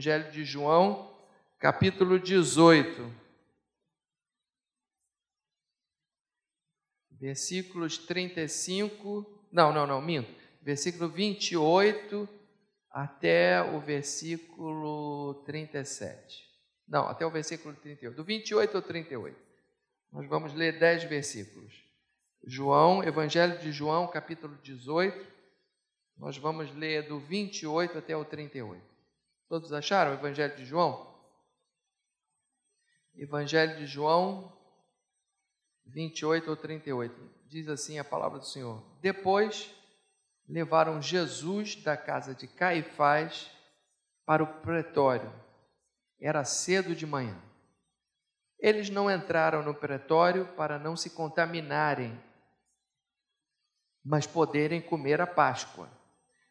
Evangelho de João, capítulo 18. Versículos 35. Não, não, não, minto. Versículo 28 até o versículo 37. Não, até o versículo 38. Do 28 ao 38. Nós vamos ler 10 versículos. João, Evangelho de João, capítulo 18. Nós vamos ler do 28 até o 38. Todos acharam o Evangelho de João? Evangelho de João 28 ou 38. Diz assim a palavra do Senhor: Depois levaram Jesus da casa de Caifás para o pretório. Era cedo de manhã. Eles não entraram no pretório para não se contaminarem, mas poderem comer a Páscoa.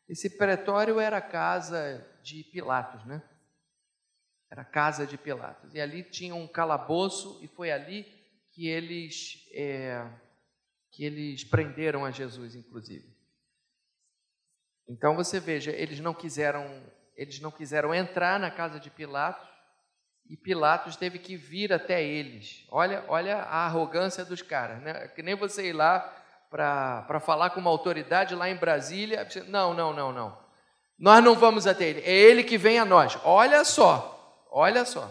Esse pretório era a casa de Pilatos, né? Era a casa de Pilatos. E ali tinha um calabouço, e foi ali que eles, é, que eles prenderam a Jesus, inclusive. Então você veja, eles não quiseram, eles não quiseram entrar na casa de Pilatos, e Pilatos teve que vir até eles. Olha, olha a arrogância dos caras, né? Que nem você ir lá para falar com uma autoridade lá em Brasília. Não, não, não, não. Nós não vamos até ele, é ele que vem a nós. Olha só, olha só.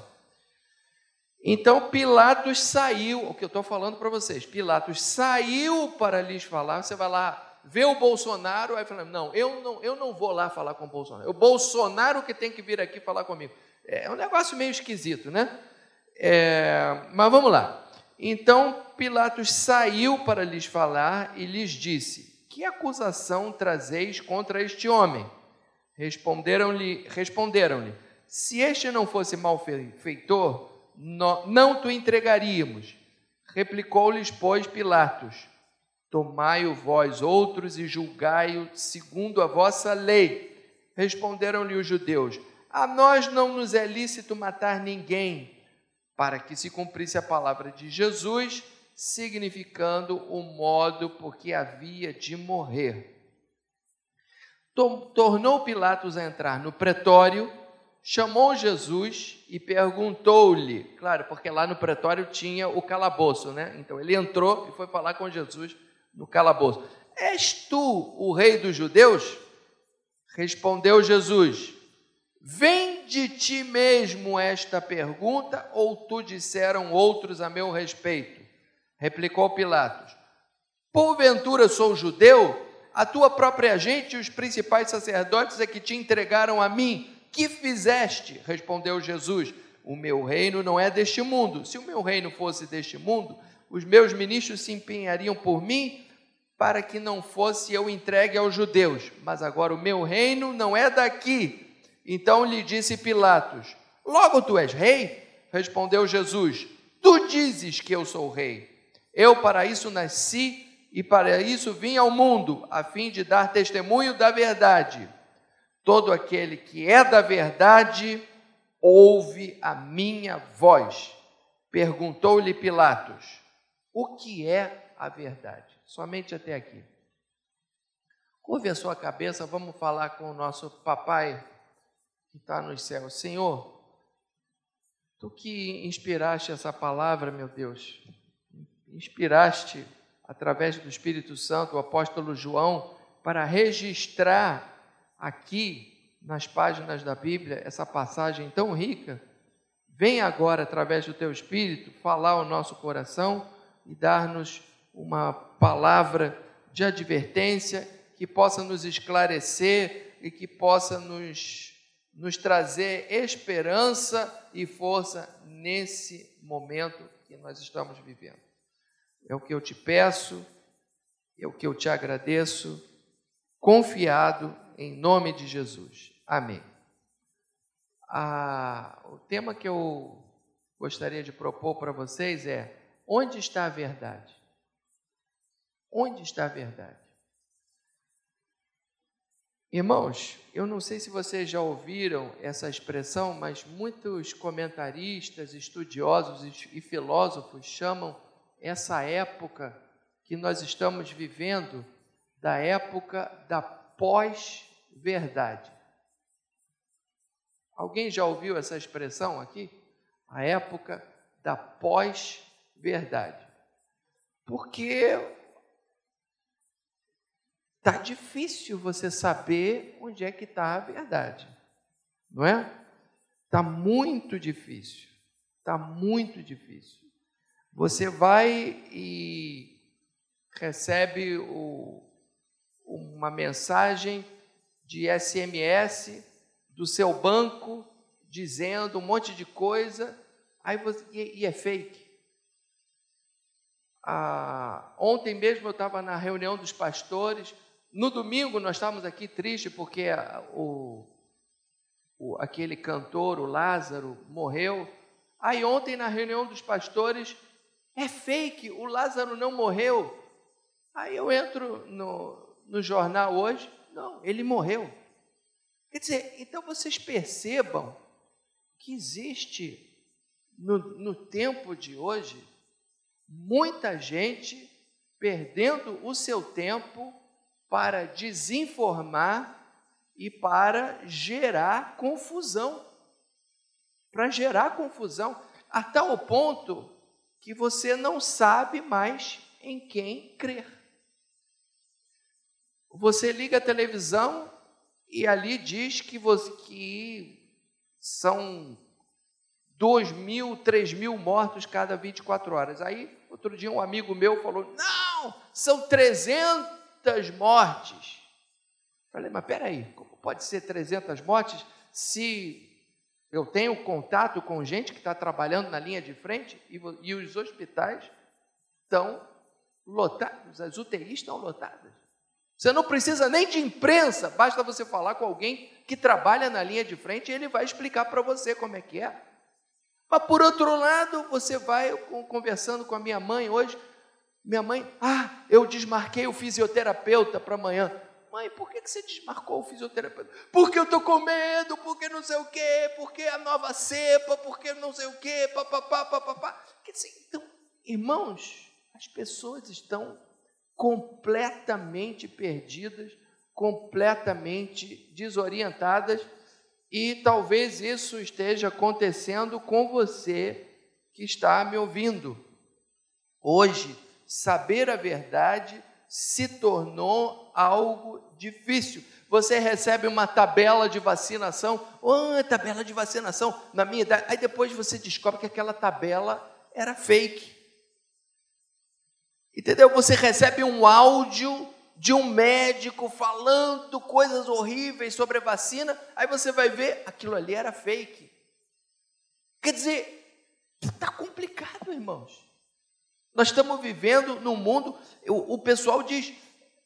Então Pilatos saiu, o que eu estou falando para vocês, Pilatos saiu para lhes falar. Você vai lá, vê o Bolsonaro, aí fala: não, eu não, eu não vou lá falar com o Bolsonaro. O Bolsonaro que tem que vir aqui falar comigo. É um negócio meio esquisito, né? É, mas vamos lá. Então Pilatos saiu para lhes falar e lhes disse: Que acusação trazeis contra este homem? Responderam-lhe, responderam-lhe: Se este não fosse malfeitor, não te entregaríamos. Replicou-lhes, pois, Pilatos: Tomai-o vós outros e julgai-o segundo a vossa lei. Responderam-lhe os judeus: A nós não nos é lícito matar ninguém, para que se cumprisse a palavra de Jesus, significando o modo por que havia de morrer. Tornou Pilatos a entrar no pretório chamou Jesus e perguntou-lhe, claro, porque lá no pretório tinha o calabouço, né? Então ele entrou e foi falar com Jesus no calabouço. És tu o rei dos judeus? Respondeu Jesus: Vem de ti mesmo esta pergunta, ou tu disseram outros a meu respeito? Replicou Pilatos: Porventura sou judeu? A tua própria gente e os principais sacerdotes é que te entregaram a mim que fizeste? Respondeu Jesus: O meu reino não é deste mundo. Se o meu reino fosse deste mundo, os meus ministros se empenhariam por mim para que não fosse eu entregue aos judeus. Mas agora o meu reino não é daqui. Então lhe disse Pilatos: Logo tu és rei? Respondeu Jesus: Tu dizes que eu sou rei. Eu para isso nasci e para isso vim ao mundo, a fim de dar testemunho da verdade. Todo aquele que é da verdade ouve a minha voz. Perguntou-lhe Pilatos: O que é a verdade? Somente até aqui. Curve a sua cabeça, vamos falar com o nosso papai que está nos céus. Senhor, tu que inspiraste essa palavra, meu Deus, inspiraste através do Espírito Santo o apóstolo João para registrar aqui nas páginas da Bíblia essa passagem tão rica, vem agora, através do teu Espírito, falar ao nosso coração e dar-nos uma palavra de advertência que possa nos esclarecer e que possa nos, nos trazer esperança e força nesse momento que nós estamos vivendo. É o que eu te peço, é o que eu te agradeço, confiado em nome de Jesus. Amém. Ah, o tema que eu gostaria de propor para vocês é: onde está a verdade? Onde está a verdade? Irmãos, eu não sei se vocês já ouviram essa expressão, mas muitos comentaristas, estudiosos e filósofos chamam essa época que nós estamos vivendo da época da pós verdade. Alguém já ouviu essa expressão aqui? A época da pós-verdade. Porque tá difícil você saber onde é que está a verdade, não é? Tá muito difícil, tá muito difícil. Você vai e recebe o, uma mensagem de SMS do seu banco dizendo um monte de coisa, aí você, e, e é fake. Ah, ontem mesmo eu estava na reunião dos pastores. No domingo nós estávamos aqui tristes porque o, o, aquele cantor, o Lázaro, morreu. Aí ontem na reunião dos pastores, é fake, o Lázaro não morreu. Aí eu entro no, no jornal hoje, não, ele morreu. Quer dizer, então vocês percebam que existe no, no tempo de hoje muita gente perdendo o seu tempo para desinformar e para gerar confusão. Para gerar confusão, a tal ponto que você não sabe mais em quem crer. Você liga a televisão e ali diz que, você, que são 2 mil, 3 mil mortos cada 24 horas. Aí, outro dia, um amigo meu falou: Não, são 300 mortes. Falei, mas peraí, como pode ser 300 mortes se eu tenho contato com gente que está trabalhando na linha de frente e, e os hospitais estão lotados, as UTIs estão lotadas? Você não precisa nem de imprensa, basta você falar com alguém que trabalha na linha de frente e ele vai explicar para você como é que é. Mas por outro lado, você vai conversando com a minha mãe hoje, minha mãe, ah, eu desmarquei o fisioterapeuta para amanhã. Mãe, por que você desmarcou o fisioterapeuta? Porque eu estou com medo, porque não sei o quê, porque a nova cepa, porque não sei o quê, papapá, papapá. Quer dizer, então, irmãos, as pessoas estão completamente perdidas, completamente desorientadas, e talvez isso esteja acontecendo com você que está me ouvindo. Hoje, saber a verdade se tornou algo difícil. Você recebe uma tabela de vacinação, oh, tabela de vacinação, na minha idade. Aí depois você descobre que aquela tabela era fake. Entendeu? Você recebe um áudio de um médico falando coisas horríveis sobre a vacina, aí você vai ver, aquilo ali era fake. Quer dizer, está complicado, irmãos. Nós estamos vivendo num mundo, o, o pessoal diz,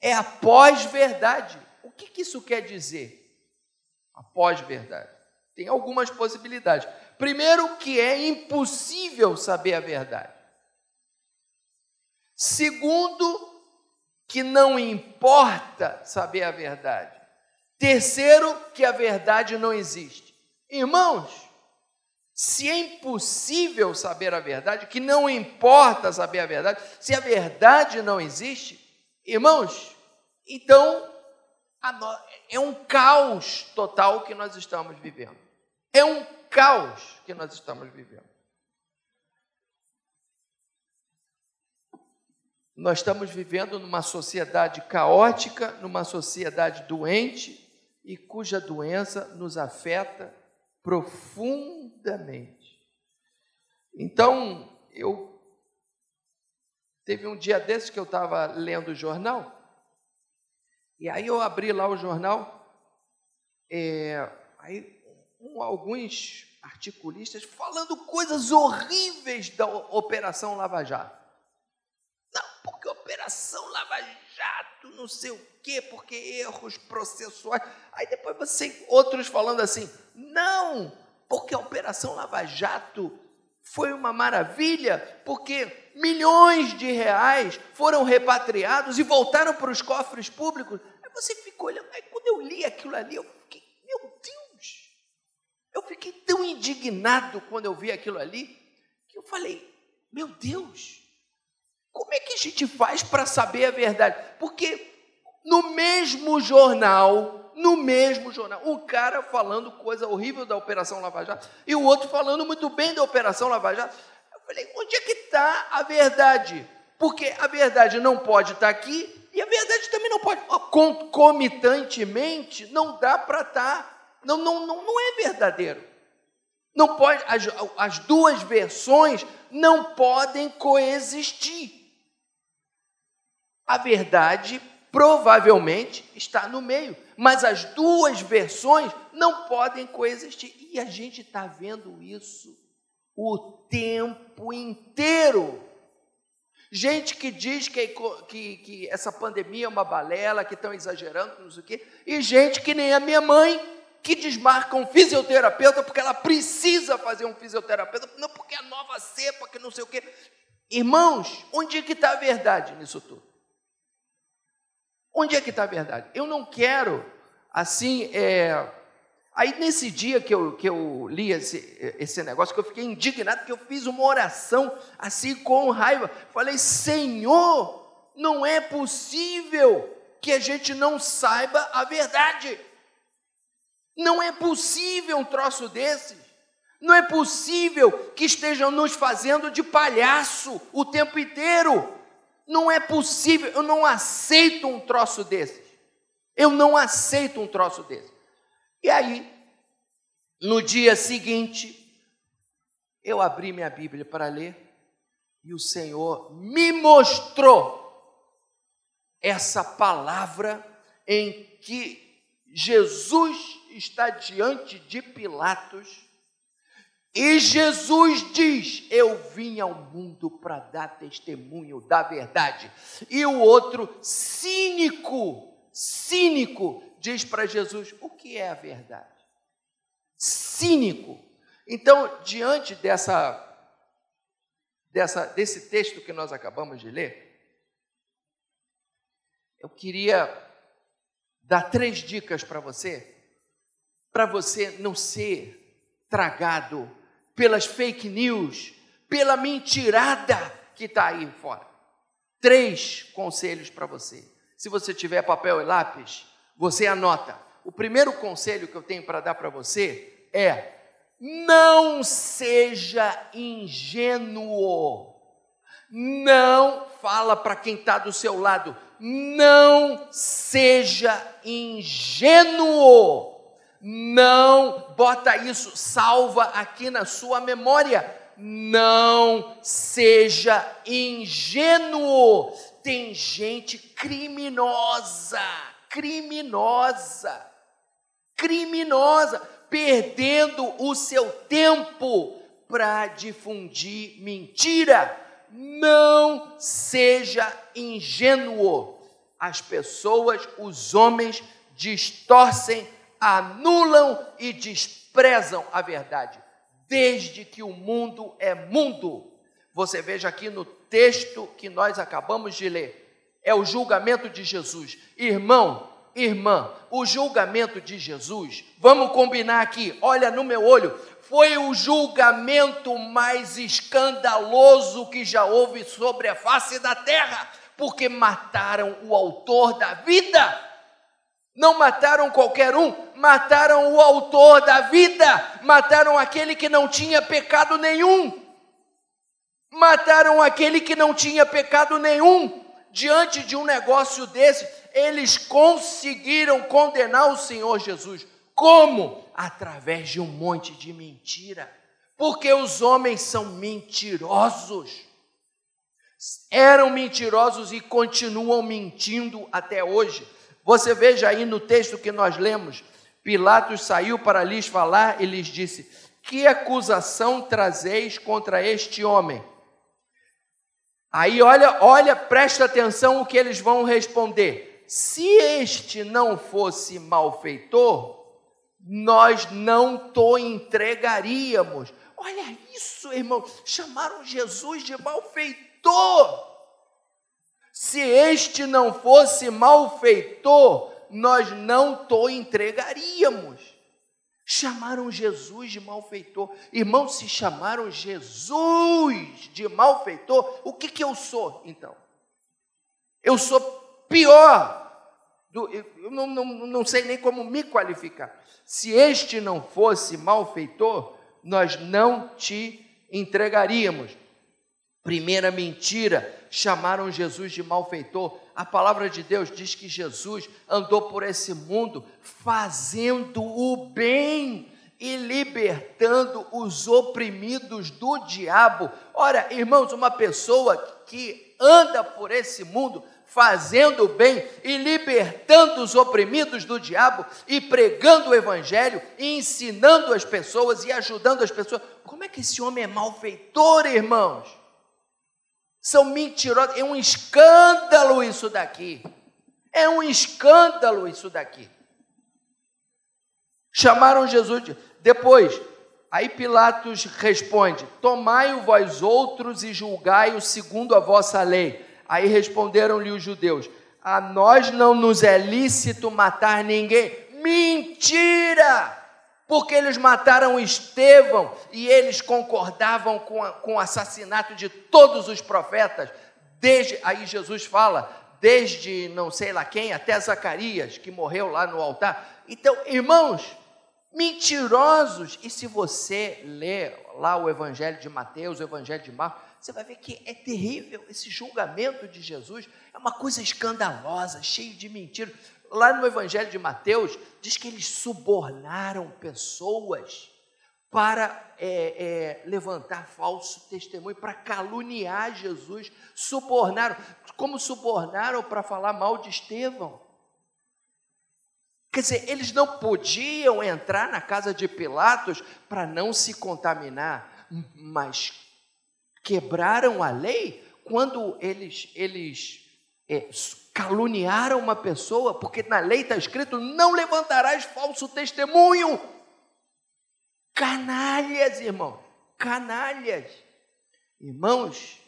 é a pós-verdade. O que, que isso quer dizer? A pós-verdade. Tem algumas possibilidades. Primeiro, que é impossível saber a verdade. Segundo, que não importa saber a verdade. Terceiro, que a verdade não existe. Irmãos, se é impossível saber a verdade, que não importa saber a verdade, se a verdade não existe, irmãos, então é um caos total que nós estamos vivendo. É um caos que nós estamos vivendo. Nós estamos vivendo numa sociedade caótica, numa sociedade doente e cuja doença nos afeta profundamente. Então, eu teve um dia desses que eu estava lendo o jornal, e aí eu abri lá o jornal, é, aí um, alguns articulistas falando coisas horríveis da Operação Lava Jato. Não, porque Operação Lava Jato, não sei o quê, porque erros processuais. Aí depois você, outros falando assim, não, porque a Operação Lava Jato foi uma maravilha, porque milhões de reais foram repatriados e voltaram para os cofres públicos. Aí você ficou olhando, aí quando eu li aquilo ali, eu fiquei, meu Deus, eu fiquei tão indignado quando eu vi aquilo ali, que eu falei, meu Deus, como é que a gente faz para saber a verdade? Porque no mesmo jornal no mesmo jornal. Um cara falando coisa horrível da Operação Lava Jato e o outro falando muito bem da Operação Lava Jato. Eu falei, onde é que está a verdade? Porque a verdade não pode estar tá aqui e a verdade também não pode. Concomitantemente, não dá para estar. Tá, não, não, não, não é verdadeiro. Não pode, as, as duas versões não podem coexistir. A verdade provavelmente está no meio, mas as duas versões não podem coexistir. E a gente está vendo isso o tempo inteiro. Gente que diz que, que, que essa pandemia é uma balela, que estão exagerando, não sei o quê, e gente que nem a minha mãe, que desmarca um fisioterapeuta porque ela precisa fazer um fisioterapeuta, não porque é nova cepa, que não sei o quê. Irmãos, onde é que está a verdade nisso tudo? Onde é que está a verdade? Eu não quero, assim, é, Aí nesse dia que eu, que eu li esse, esse negócio, que eu fiquei indignado, que eu fiz uma oração assim com raiva. Falei, Senhor, não é possível que a gente não saiba a verdade. Não é possível um troço desse. Não é possível que estejam nos fazendo de palhaço o tempo inteiro. Não é possível, eu não aceito um troço desse. Eu não aceito um troço desse. E aí, no dia seguinte, eu abri minha Bíblia para ler e o Senhor me mostrou essa palavra em que Jesus está diante de Pilatos e Jesus diz: Eu vim ao mundo para dar testemunho da verdade. E o outro, cínico, cínico, diz para Jesus: o que é a verdade? Cínico. Então, diante dessa, dessa, desse texto que nós acabamos de ler, eu queria dar três dicas para você, para você não ser tragado pelas fake news, pela mentirada que está aí fora. Três conselhos para você. Se você tiver papel e lápis, você anota. O primeiro conselho que eu tenho para dar para você é: não seja ingênuo. Não fala para quem está do seu lado, não seja ingênuo. Não bota isso, salva aqui na sua memória. Não seja ingênuo. Tem gente criminosa criminosa, criminosa, perdendo o seu tempo para difundir mentira. Não seja ingênuo. As pessoas, os homens, distorcem, anulam e desprezam a verdade, desde que o mundo é mundo. Você veja aqui no texto que nós acabamos de ler é o julgamento de Jesus. Irmão, irmã, o julgamento de Jesus, vamos combinar aqui, olha no meu olho, foi o julgamento mais escandaloso que já houve sobre a face da terra, porque mataram o autor da vida. Não mataram qualquer um, mataram o autor da vida, mataram aquele que não tinha pecado nenhum. Mataram aquele que não tinha pecado nenhum diante de um negócio desse, eles conseguiram condenar o Senhor Jesus. Como? Através de um monte de mentira. Porque os homens são mentirosos. Eram mentirosos e continuam mentindo até hoje. Você veja aí no texto que nós lemos, Pilatos saiu para lhes falar e lhes disse: Que acusação trazeis contra este homem? Aí olha, olha, presta atenção o que eles vão responder. Se este não fosse malfeitor, nós não to entregaríamos. Olha isso, irmão, chamaram Jesus de malfeitor. Se este não fosse malfeitor, nós não to entregaríamos. Chamaram Jesus de malfeitor. Irmão, se chamaram Jesus de malfeitor, o que, que eu sou então? Eu sou pior do, eu não, não, não sei nem como me qualificar. Se este não fosse malfeitor, nós não te entregaríamos. Primeira mentira, chamaram Jesus de malfeitor. A palavra de Deus diz que Jesus andou por esse mundo fazendo o bem e libertando os oprimidos do diabo. Ora, irmãos, uma pessoa que anda por esse mundo fazendo o bem e libertando os oprimidos do diabo e pregando o evangelho e ensinando as pessoas e ajudando as pessoas. Como é que esse homem é malfeitor, irmãos? São mentirosos, é um escândalo isso daqui. É um escândalo isso daqui. Chamaram Jesus de... Depois, aí Pilatos responde: Tomai-o vós outros e julgai-o segundo a vossa lei. Aí responderam-lhe os judeus: A nós não nos é lícito matar ninguém. Mentira! Porque eles mataram Estevão e eles concordavam com, a, com o assassinato de todos os profetas. Desde aí Jesus fala, desde não sei lá quem até Zacarias, que morreu lá no altar. Então, irmãos, mentirosos. E se você ler lá o Evangelho de Mateus, o Evangelho de Marcos, você vai ver que é terrível esse julgamento de Jesus, é uma coisa escandalosa, cheio de mentiras. Lá no Evangelho de Mateus, diz que eles subornaram pessoas para é, é, levantar falso testemunho, para caluniar Jesus, subornaram, como subornaram para falar mal de Estevão. Quer dizer, eles não podiam entrar na casa de Pilatos para não se contaminar, mas quebraram a lei quando eles, eles é, caluniaram uma pessoa, porque na lei está escrito: não levantarás falso testemunho. Canalhas, irmão, canalhas. Irmãos,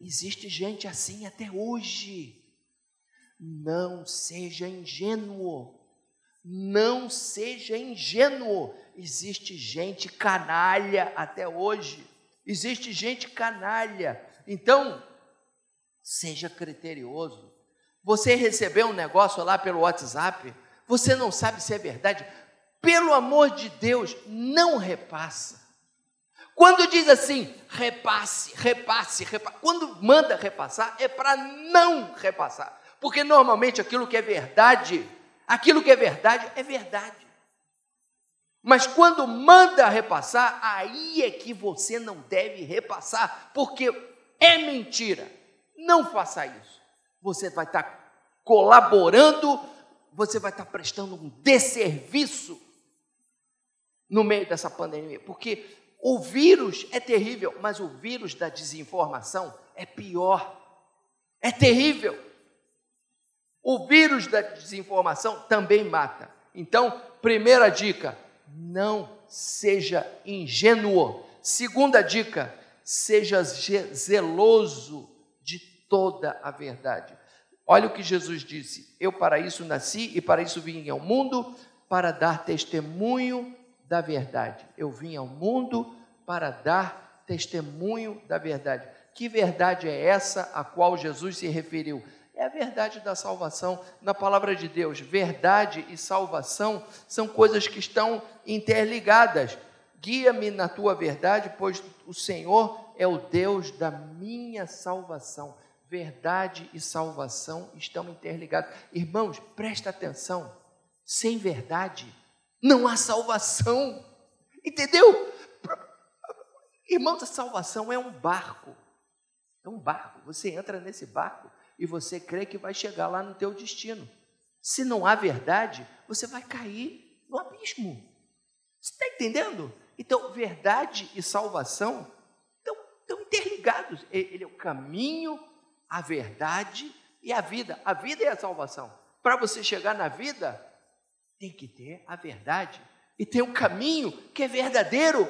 existe gente assim até hoje. Não seja ingênuo. Não seja ingênuo. Existe gente canalha até hoje. Existe gente canalha. Então, seja criterioso. Você recebeu um negócio lá pelo WhatsApp, você não sabe se é verdade. Pelo amor de Deus, não repassa. Quando diz assim, repasse, repasse, repasse, quando manda repassar, é para não repassar. Porque normalmente aquilo que é verdade, aquilo que é verdade, é verdade. Mas quando manda repassar, aí é que você não deve repassar, porque é mentira. Não faça isso. Você vai estar colaborando, você vai estar prestando um desserviço no meio dessa pandemia, porque o vírus é terrível, mas o vírus da desinformação é pior. É terrível. O vírus da desinformação também mata. Então, primeira dica: não seja ingênuo. Segunda dica, seja zeloso toda a verdade. Olha o que Jesus disse: Eu para isso nasci e para isso vim ao mundo, para dar testemunho da verdade. Eu vim ao mundo para dar testemunho da verdade. Que verdade é essa a qual Jesus se referiu? é a verdade da salvação. Na palavra de Deus, verdade e salvação são coisas que estão interligadas. Guia-me na tua verdade, pois o Senhor é o Deus da minha salvação. Verdade e salvação estão interligados. Irmãos, presta atenção. Sem verdade não há salvação. Entendeu? Irmãos, a salvação é um barco. É um barco. Você entra nesse barco e você crê que vai chegar lá no teu destino. Se não há verdade, você vai cair no abismo. Você está entendendo? Então, verdade e salvação estão, estão interligados. Ele é o caminho, a verdade e a vida. A vida é a salvação. Para você chegar na vida, tem que ter a verdade. E tem um caminho que é verdadeiro.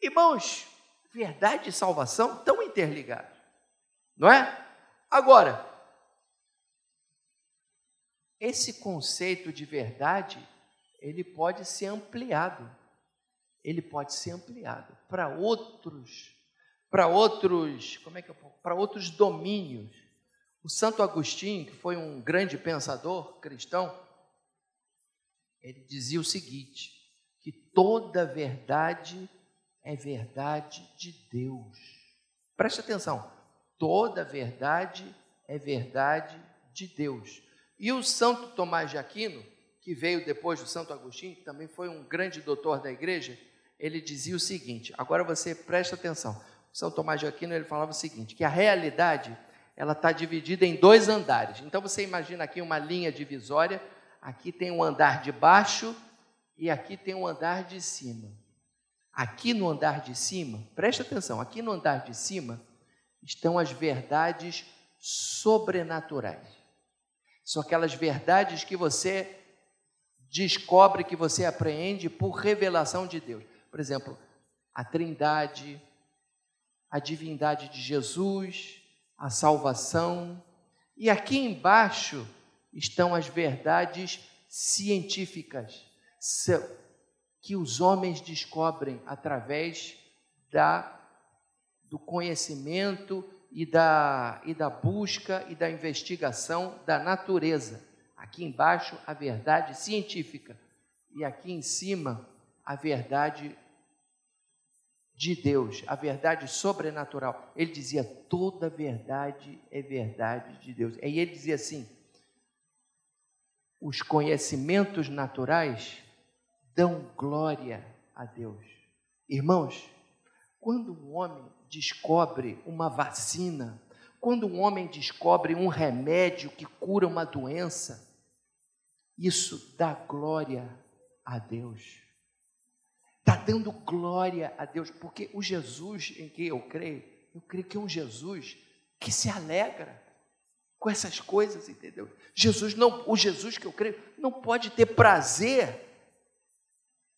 Irmãos, verdade e salvação estão interligados. Não é? Agora, esse conceito de verdade, ele pode ser ampliado. Ele pode ser ampliado para outros, para outros, como é que para outros domínios. O Santo Agostinho, que foi um grande pensador cristão, ele dizia o seguinte: que toda verdade é verdade de Deus. Preste atenção, toda verdade é verdade de Deus. E o Santo Tomás de Aquino, que veio depois do Santo Agostinho, que também foi um grande doutor da igreja, ele dizia o seguinte: agora você presta atenção. São Tomás de Aquino ele falava o seguinte: que a realidade ela está dividida em dois andares. Então você imagina aqui uma linha divisória. Aqui tem um andar de baixo e aqui tem um andar de cima. Aqui no andar de cima, preste atenção, aqui no andar de cima estão as verdades sobrenaturais. São aquelas verdades que você descobre, que você apreende por revelação de Deus. Por exemplo, a Trindade, a divindade de Jesus, a salvação. E aqui embaixo estão as verdades científicas que os homens descobrem através da, do conhecimento e da, e da busca e da investigação da natureza. Aqui embaixo, a verdade científica, e aqui em cima, a verdade de Deus, a verdade sobrenatural. Ele dizia: toda verdade é verdade de Deus. Aí ele dizia assim: os conhecimentos naturais dão glória a Deus. Irmãos, quando um homem descobre uma vacina, quando um homem descobre um remédio que cura uma doença, isso dá glória a Deus. Está dando glória a Deus, porque o Jesus em que eu creio, eu creio que é um Jesus que se alegra com essas coisas, entendeu? Jesus não, o Jesus que eu creio, não pode ter prazer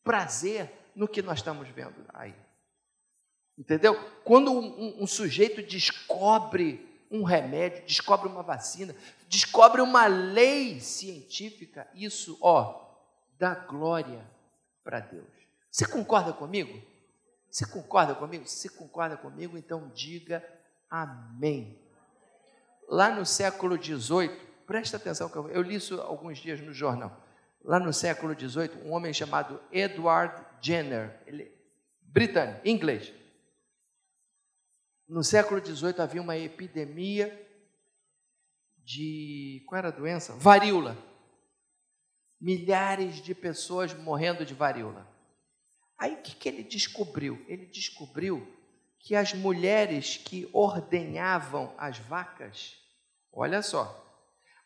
prazer no que nós estamos vendo aí. Entendeu? Quando um, um, um, sujeito descobre um remédio, descobre uma vacina, descobre uma lei científica, isso, ó, dá glória para Deus. Você concorda comigo? Você concorda comigo? Se concorda comigo, então diga amém. Lá no século XVIII, presta atenção, que eu, eu li isso alguns dias no jornal lá no século XVIII, um homem chamado Edward Jenner, ele, britânico, inglês. No século XVIII havia uma epidemia de. Qual era a doença? Varíola. Milhares de pessoas morrendo de varíola. Aí o que, que ele descobriu? Ele descobriu que as mulheres que ordenhavam as vacas, olha só,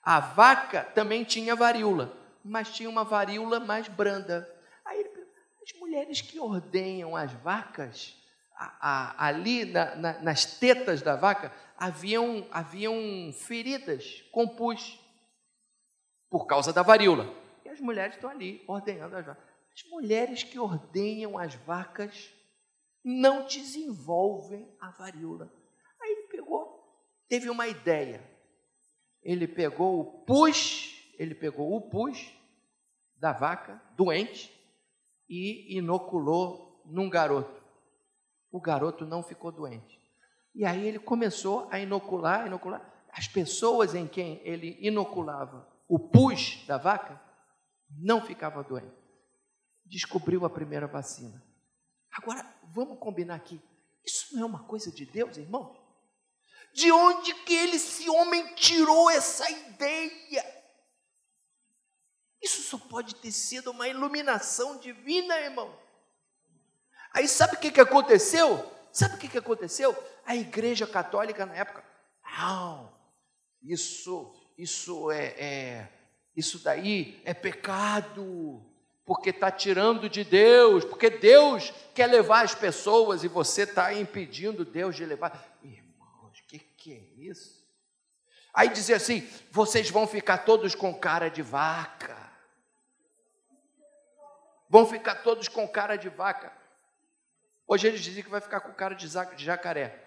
a vaca também tinha varíola mas tinha uma varíola mais branda. Aí ele as mulheres que ordenham as vacas, a, a, ali na, na, nas tetas da vaca, haviam, haviam feridas com pus, por causa da varíola. E as mulheres estão ali ordenhando as vacas. As mulheres que ordenham as vacas não desenvolvem a varíola. Aí ele pegou, teve uma ideia. Ele pegou o pus ele pegou o pus da vaca doente e inoculou num garoto. O garoto não ficou doente. E aí ele começou a inocular, inocular. As pessoas em quem ele inoculava o pus da vaca não ficavam doentes. Descobriu a primeira vacina. Agora, vamos combinar aqui. Isso não é uma coisa de Deus, irmão? De onde que ele, esse homem, tirou essa ideia? Isso só pode ter sido uma iluminação divina, irmão. Aí sabe o que, que aconteceu? Sabe o que, que aconteceu? A igreja católica na época, não, isso, isso é, é isso daí é pecado, porque está tirando de Deus, porque Deus quer levar as pessoas e você está impedindo Deus de levar. Irmãos, o que, que é isso? Aí dizer assim: vocês vão ficar todos com cara de vaca vão ficar todos com cara de vaca. Hoje eles dizem que vai ficar com cara de jacaré.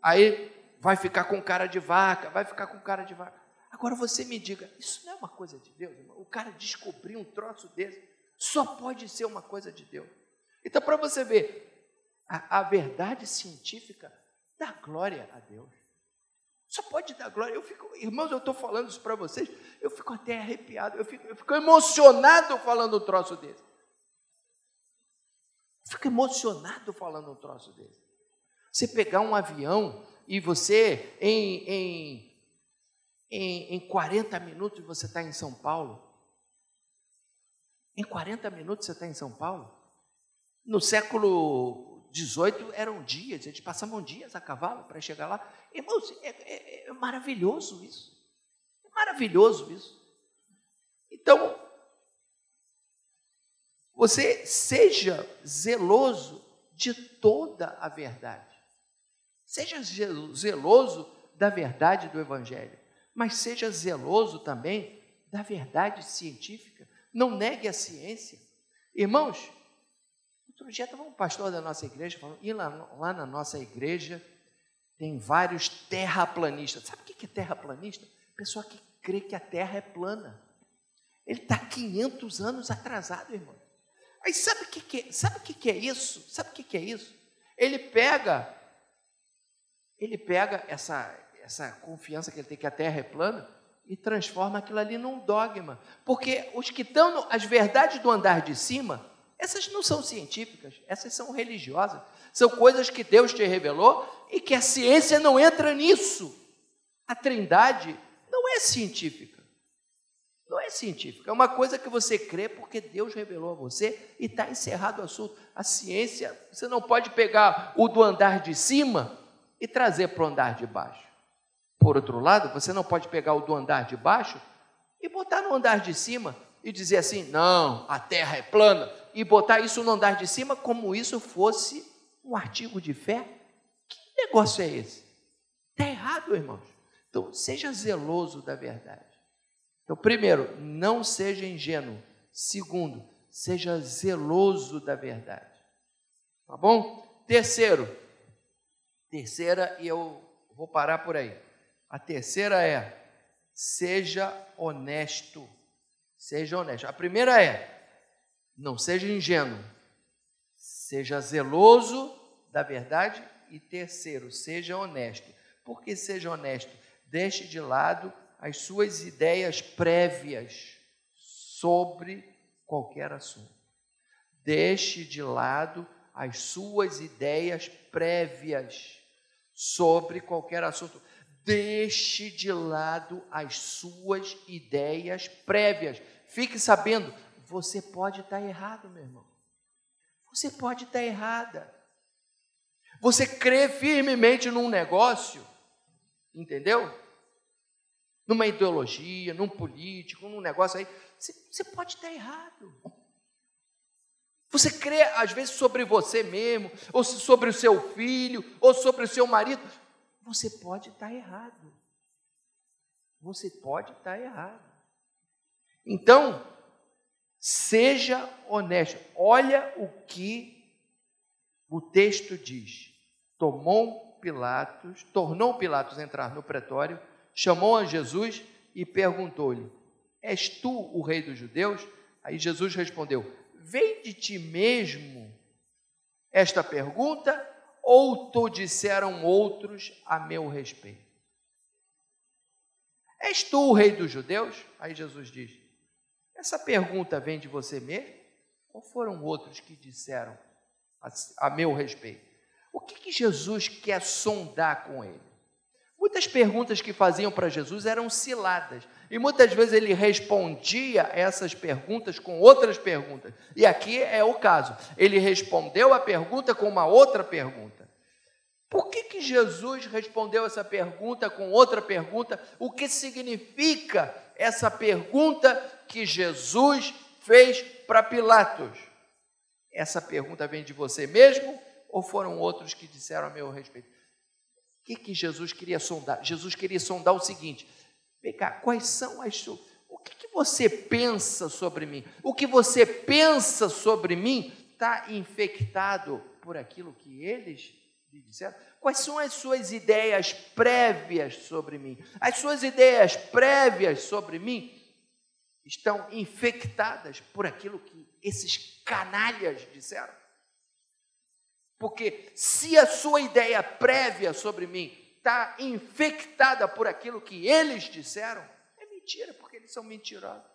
Aí vai ficar com cara de vaca, vai ficar com cara de vaca. Agora você me diga, isso não é uma coisa de Deus? Irmão? O cara descobrir um troço desse só pode ser uma coisa de Deus. Então, para você ver, a, a verdade científica dá glória a Deus. Só pode dar glória. Eu fico, irmãos, eu estou falando isso para vocês, eu fico até arrepiado, eu fico, eu fico emocionado falando um troço desse. Eu fico emocionado falando um troço desse. Você pegar um avião e você, em, em, em, em 40 minutos, você está em São Paulo. Em 40 minutos você está em São Paulo. No século XVIII eram dias, eles passavam dias a cavalo para chegar lá. Irmãos, é, é, é maravilhoso isso. É maravilhoso isso. Então, você seja zeloso de toda a verdade. Seja zeloso da verdade do Evangelho, mas seja zeloso também da verdade científica. Não negue a ciência. Irmãos, outro dia estava um pastor da nossa igreja falando, e lá, lá na nossa igreja tem vários terraplanistas. Sabe o que é terraplanista? Pessoa que crê que a terra é plana. Ele está 500 anos atrasado, irmão. Aí sabe o que, que, o que, que é isso? Sabe o que, que é isso? Ele pega, ele pega essa, essa confiança que ele tem que a Terra é plana e transforma aquilo ali num dogma. Porque os que estão, as verdades do andar de cima, essas não são científicas, essas são religiosas. São coisas que Deus te revelou e que a ciência não entra nisso. A trindade não é científica. Não é científico, é uma coisa que você crê porque Deus revelou a você e está encerrado o assunto. A ciência, você não pode pegar o do andar de cima e trazer para o andar de baixo. Por outro lado, você não pode pegar o do andar de baixo e botar no andar de cima e dizer assim: não, a terra é plana, e botar isso no andar de cima como isso fosse um artigo de fé. Que negócio é esse? Está errado, irmãos. Então, seja zeloso da verdade. Então, primeiro, não seja ingênuo. Segundo, seja zeloso da verdade. Tá bom? Terceiro, terceira, e eu vou parar por aí. A terceira é: seja honesto. Seja honesto. A primeira é: não seja ingênuo. Seja zeloso da verdade. E terceiro, seja honesto. Por que seja honesto? Deixe de lado as suas ideias prévias sobre qualquer assunto. Deixe de lado as suas ideias prévias sobre qualquer assunto. Deixe de lado as suas ideias prévias. Fique sabendo, você pode estar errado, meu irmão. Você pode estar errada. Você crê firmemente num negócio, entendeu? numa ideologia, num político, num negócio aí, você, você pode estar errado. Você crê, às vezes, sobre você mesmo, ou sobre o seu filho, ou sobre o seu marido. Você pode estar errado. Você pode estar errado. Então, seja honesto. Olha o que o texto diz. Tomou Pilatos, tornou Pilatos entrar no pretório chamou a Jesus e perguntou-lhe: És tu o rei dos judeus? Aí Jesus respondeu: Vem de ti mesmo esta pergunta, ou tu disseram outros a meu respeito? És tu o rei dos judeus? Aí Jesus diz: Essa pergunta vem de você mesmo? Ou foram outros que disseram a, a meu respeito? O que, que Jesus quer sondar com ele? Muitas perguntas que faziam para Jesus eram ciladas. E muitas vezes ele respondia essas perguntas com outras perguntas. E aqui é o caso. Ele respondeu a pergunta com uma outra pergunta. Por que, que Jesus respondeu essa pergunta com outra pergunta? O que significa essa pergunta que Jesus fez para Pilatos? Essa pergunta vem de você mesmo ou foram outros que disseram a meu respeito? que, que Jesus queria sondar? Jesus queria sondar o seguinte: quais são as suas. O que, que você pensa sobre mim? O que você pensa sobre mim está infectado por aquilo que eles lhe disseram? Quais são as suas ideias prévias sobre mim? As suas ideias prévias sobre mim estão infectadas por aquilo que esses canalhas disseram? Porque se a sua ideia prévia sobre mim está infectada por aquilo que eles disseram, é mentira, porque eles são mentirosos.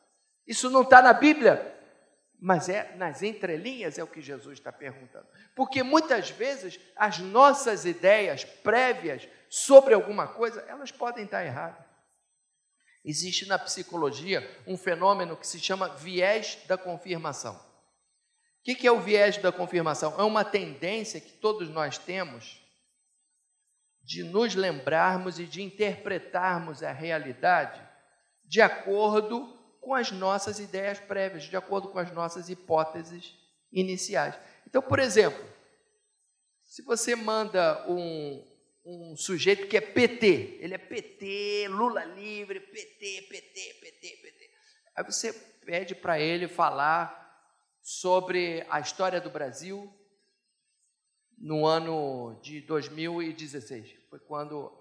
Isso não está na Bíblia, mas é nas entrelinhas é o que Jesus está perguntando. Porque muitas vezes as nossas ideias prévias sobre alguma coisa, elas podem estar erradas. Existe na psicologia um fenômeno que se chama viés da confirmação. O que é o viés da confirmação? É uma tendência que todos nós temos de nos lembrarmos e de interpretarmos a realidade de acordo com as nossas ideias prévias, de acordo com as nossas hipóteses iniciais. Então, por exemplo, se você manda um, um sujeito que é PT, ele é PT, Lula livre, PT, PT, PT, PT. Aí você pede para ele falar sobre a história do Brasil no ano de 2016. Foi quando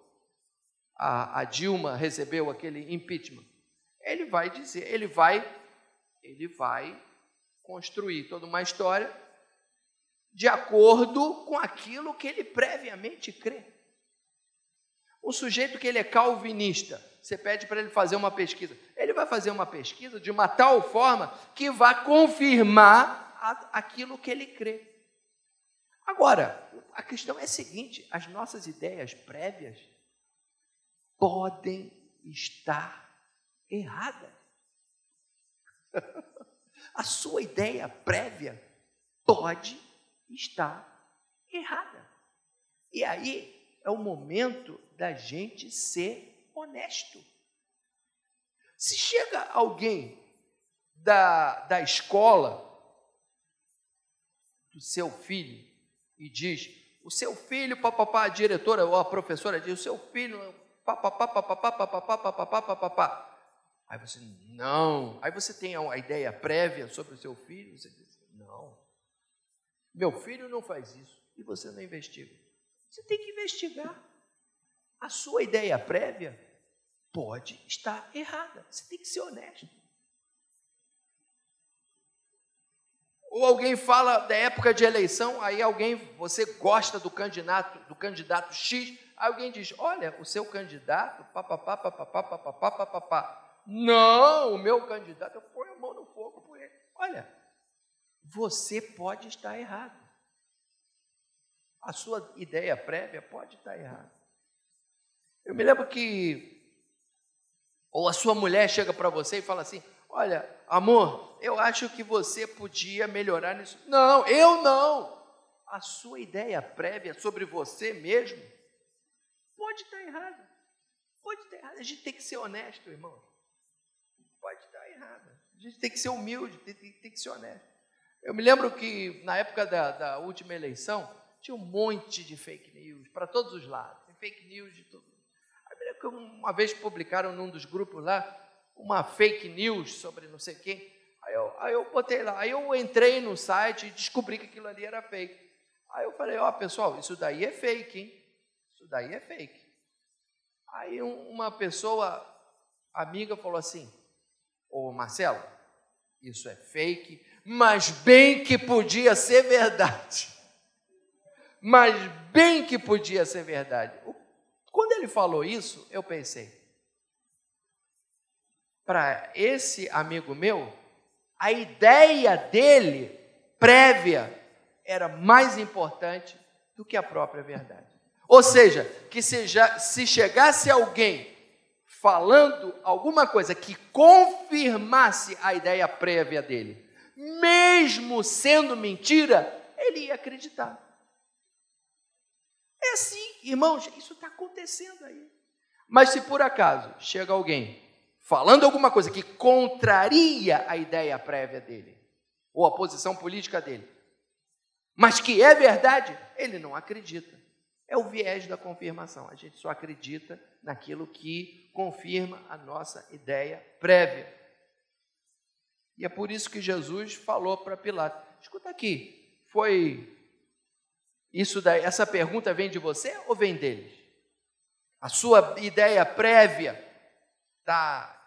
a, a Dilma recebeu aquele impeachment. Ele vai dizer, ele vai, ele vai construir toda uma história de acordo com aquilo que ele previamente crê. Um sujeito que ele é calvinista, você pede para ele fazer uma pesquisa. Ele vai fazer uma pesquisa de uma tal forma que vai confirmar aquilo que ele crê. Agora, a questão é a seguinte: as nossas ideias prévias podem estar erradas. a sua ideia prévia pode estar errada. E aí é o momento da gente ser honesto. Se chega alguém da, da escola do seu filho e diz: o seu filho, papapá, a diretora ou a professora diz: o seu filho, papapá, papapá, papapá, papapá, papapá. Aí você, não. Aí você tem a ideia prévia sobre o seu filho, você diz: não. Meu filho não faz isso. E você não investiga. Você tem que investigar a sua ideia prévia pode estar errada. Você tem que ser honesto. Ou alguém fala da época de eleição, aí alguém, você gosta do candidato, do candidato X, alguém diz: "Olha, o seu candidato, papapá, papapá, papapá, papapá. Não, o meu candidato, eu ponho a mão no fogo por ele. Olha, você pode estar errado. A sua ideia prévia pode estar errada. Eu me lembro que, ou a sua mulher chega para você e fala assim: Olha, amor, eu acho que você podia melhorar nisso. Não, eu não. A sua ideia prévia sobre você mesmo pode estar errada. Pode estar errada. A gente tem que ser honesto, irmão. Pode estar errada. A gente tem que ser humilde, tem, tem, tem que ser honesto. Eu me lembro que na época da, da última eleição tinha um monte de fake news para todos os lados. Tem fake news de todo que uma vez publicaram num dos grupos lá uma fake news sobre não sei quem. Aí eu, aí eu botei lá, aí eu entrei no site e descobri que aquilo ali era fake. Aí eu falei, ó, oh, pessoal, isso daí é fake, hein? Isso daí é fake. Aí uma pessoa amiga falou assim, ô Marcelo, isso é fake, mas bem que podia ser verdade. Mas bem que podia ser verdade. Quando ele falou isso, eu pensei, para esse amigo meu, a ideia dele prévia era mais importante do que a própria verdade. Ou seja, que se, já, se chegasse alguém falando alguma coisa que confirmasse a ideia prévia dele, mesmo sendo mentira, ele ia acreditar. É assim, irmãos, isso está acontecendo aí. Mas se por acaso chega alguém falando alguma coisa que contraria a ideia prévia dele, ou a posição política dele, mas que é verdade, ele não acredita. É o viés da confirmação. A gente só acredita naquilo que confirma a nossa ideia prévia. E é por isso que Jesus falou para Pilatos: escuta aqui, foi isso daí, essa pergunta vem de você ou vem deles? A sua ideia prévia tá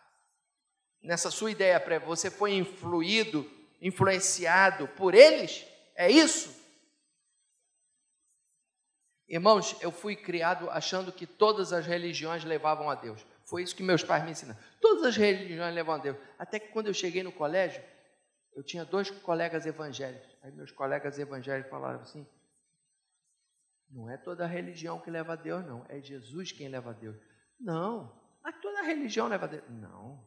nessa sua ideia prévia, você foi influído, influenciado por eles? É isso? Irmãos, eu fui criado achando que todas as religiões levavam a Deus. Foi isso que meus pais me ensinaram. Todas as religiões levam a Deus. Até que quando eu cheguei no colégio, eu tinha dois colegas evangélicos. Aí meus colegas evangélicos falaram assim: não é toda religião que leva a Deus, não. É Jesus quem leva a Deus. Não. Mas toda religião leva a Deus. Não.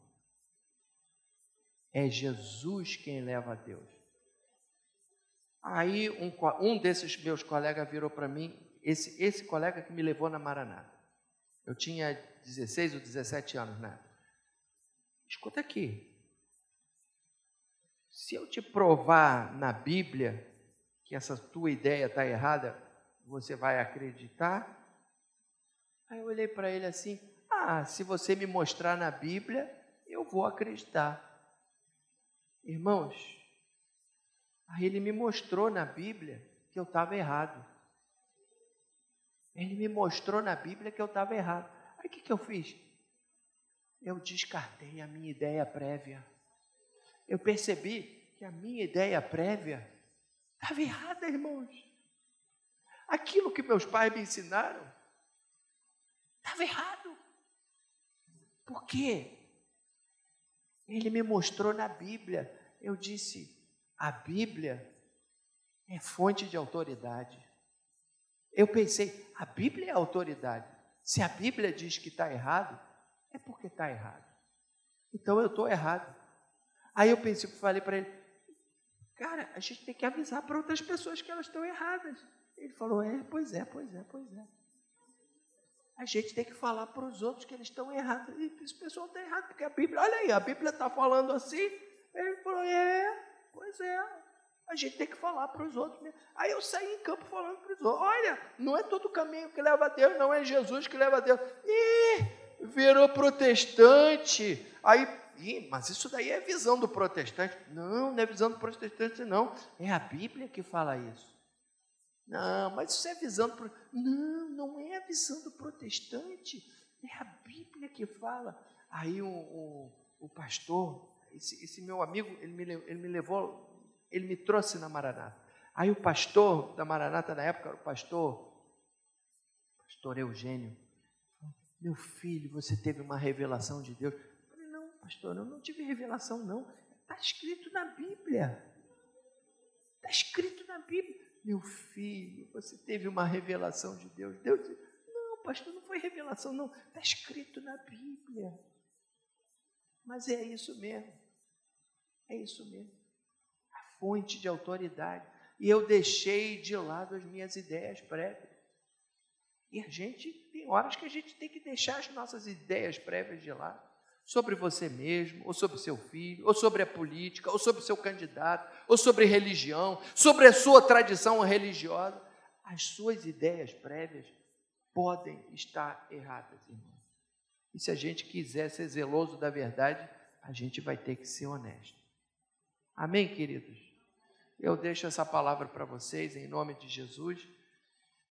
É Jesus quem leva a Deus. Aí um, um desses meus colegas virou para mim, esse, esse colega que me levou na Maranata. Eu tinha 16 ou 17 anos, né? Escuta aqui. Se eu te provar na Bíblia que essa tua ideia está errada, você vai acreditar? Aí eu olhei para ele assim: Ah, se você me mostrar na Bíblia, eu vou acreditar. Irmãos, aí ele me mostrou na Bíblia que eu estava errado. Ele me mostrou na Bíblia que eu estava errado. Aí o que, que eu fiz? Eu descartei a minha ideia prévia. Eu percebi que a minha ideia prévia estava errada, irmãos. Aquilo que meus pais me ensinaram estava errado. Por quê? Ele me mostrou na Bíblia. Eu disse: a Bíblia é fonte de autoridade. Eu pensei: a Bíblia é autoridade. Se a Bíblia diz que está errado, é porque está errado. Então eu estou errado. Aí eu pensei, falei para ele: cara, a gente tem que avisar para outras pessoas que elas estão erradas. Ele falou: é, pois é, pois é, pois é. A gente tem que falar para os outros que eles estão errados. E esse pessoal está errado, porque a Bíblia, olha aí, a Bíblia está falando assim. Ele falou: é, pois é. A gente tem que falar para os outros. Mesmo. Aí eu saí em campo falando para os outros: olha, não é todo caminho que leva a Deus, não é Jesus que leva a Deus. Ih, virou protestante. Aí, ih, mas isso daí é visão do protestante. Não, não é visão do protestante, não. É a Bíblia que fala isso. Não, mas isso é visão do. Não, não é a visão do protestante. É a Bíblia que fala. Aí o, o, o pastor, esse, esse, meu amigo, ele me, ele me levou, ele me trouxe na Maranata. Aí o pastor da Maranata na época, o pastor, pastor Eugênio, meu filho, você teve uma revelação de Deus. Eu falei, não, pastor, eu não tive revelação, não. Está escrito na Bíblia. Está escrito na Bíblia. Meu filho, você teve uma revelação de Deus. Deus disse, não, pastor, não foi revelação, não. Está escrito na Bíblia. Mas é isso mesmo. É isso mesmo. A fonte de autoridade. E eu deixei de lado as minhas ideias prévias. E a gente, tem horas que a gente tem que deixar as nossas ideias prévias de lado sobre você mesmo, ou sobre seu filho, ou sobre a política, ou sobre seu candidato, ou sobre religião, sobre a sua tradição religiosa. As suas ideias prévias podem estar erradas, irmão. E se a gente quiser ser zeloso da verdade, a gente vai ter que ser honesto. Amém, queridos? Eu deixo essa palavra para vocês em nome de Jesus.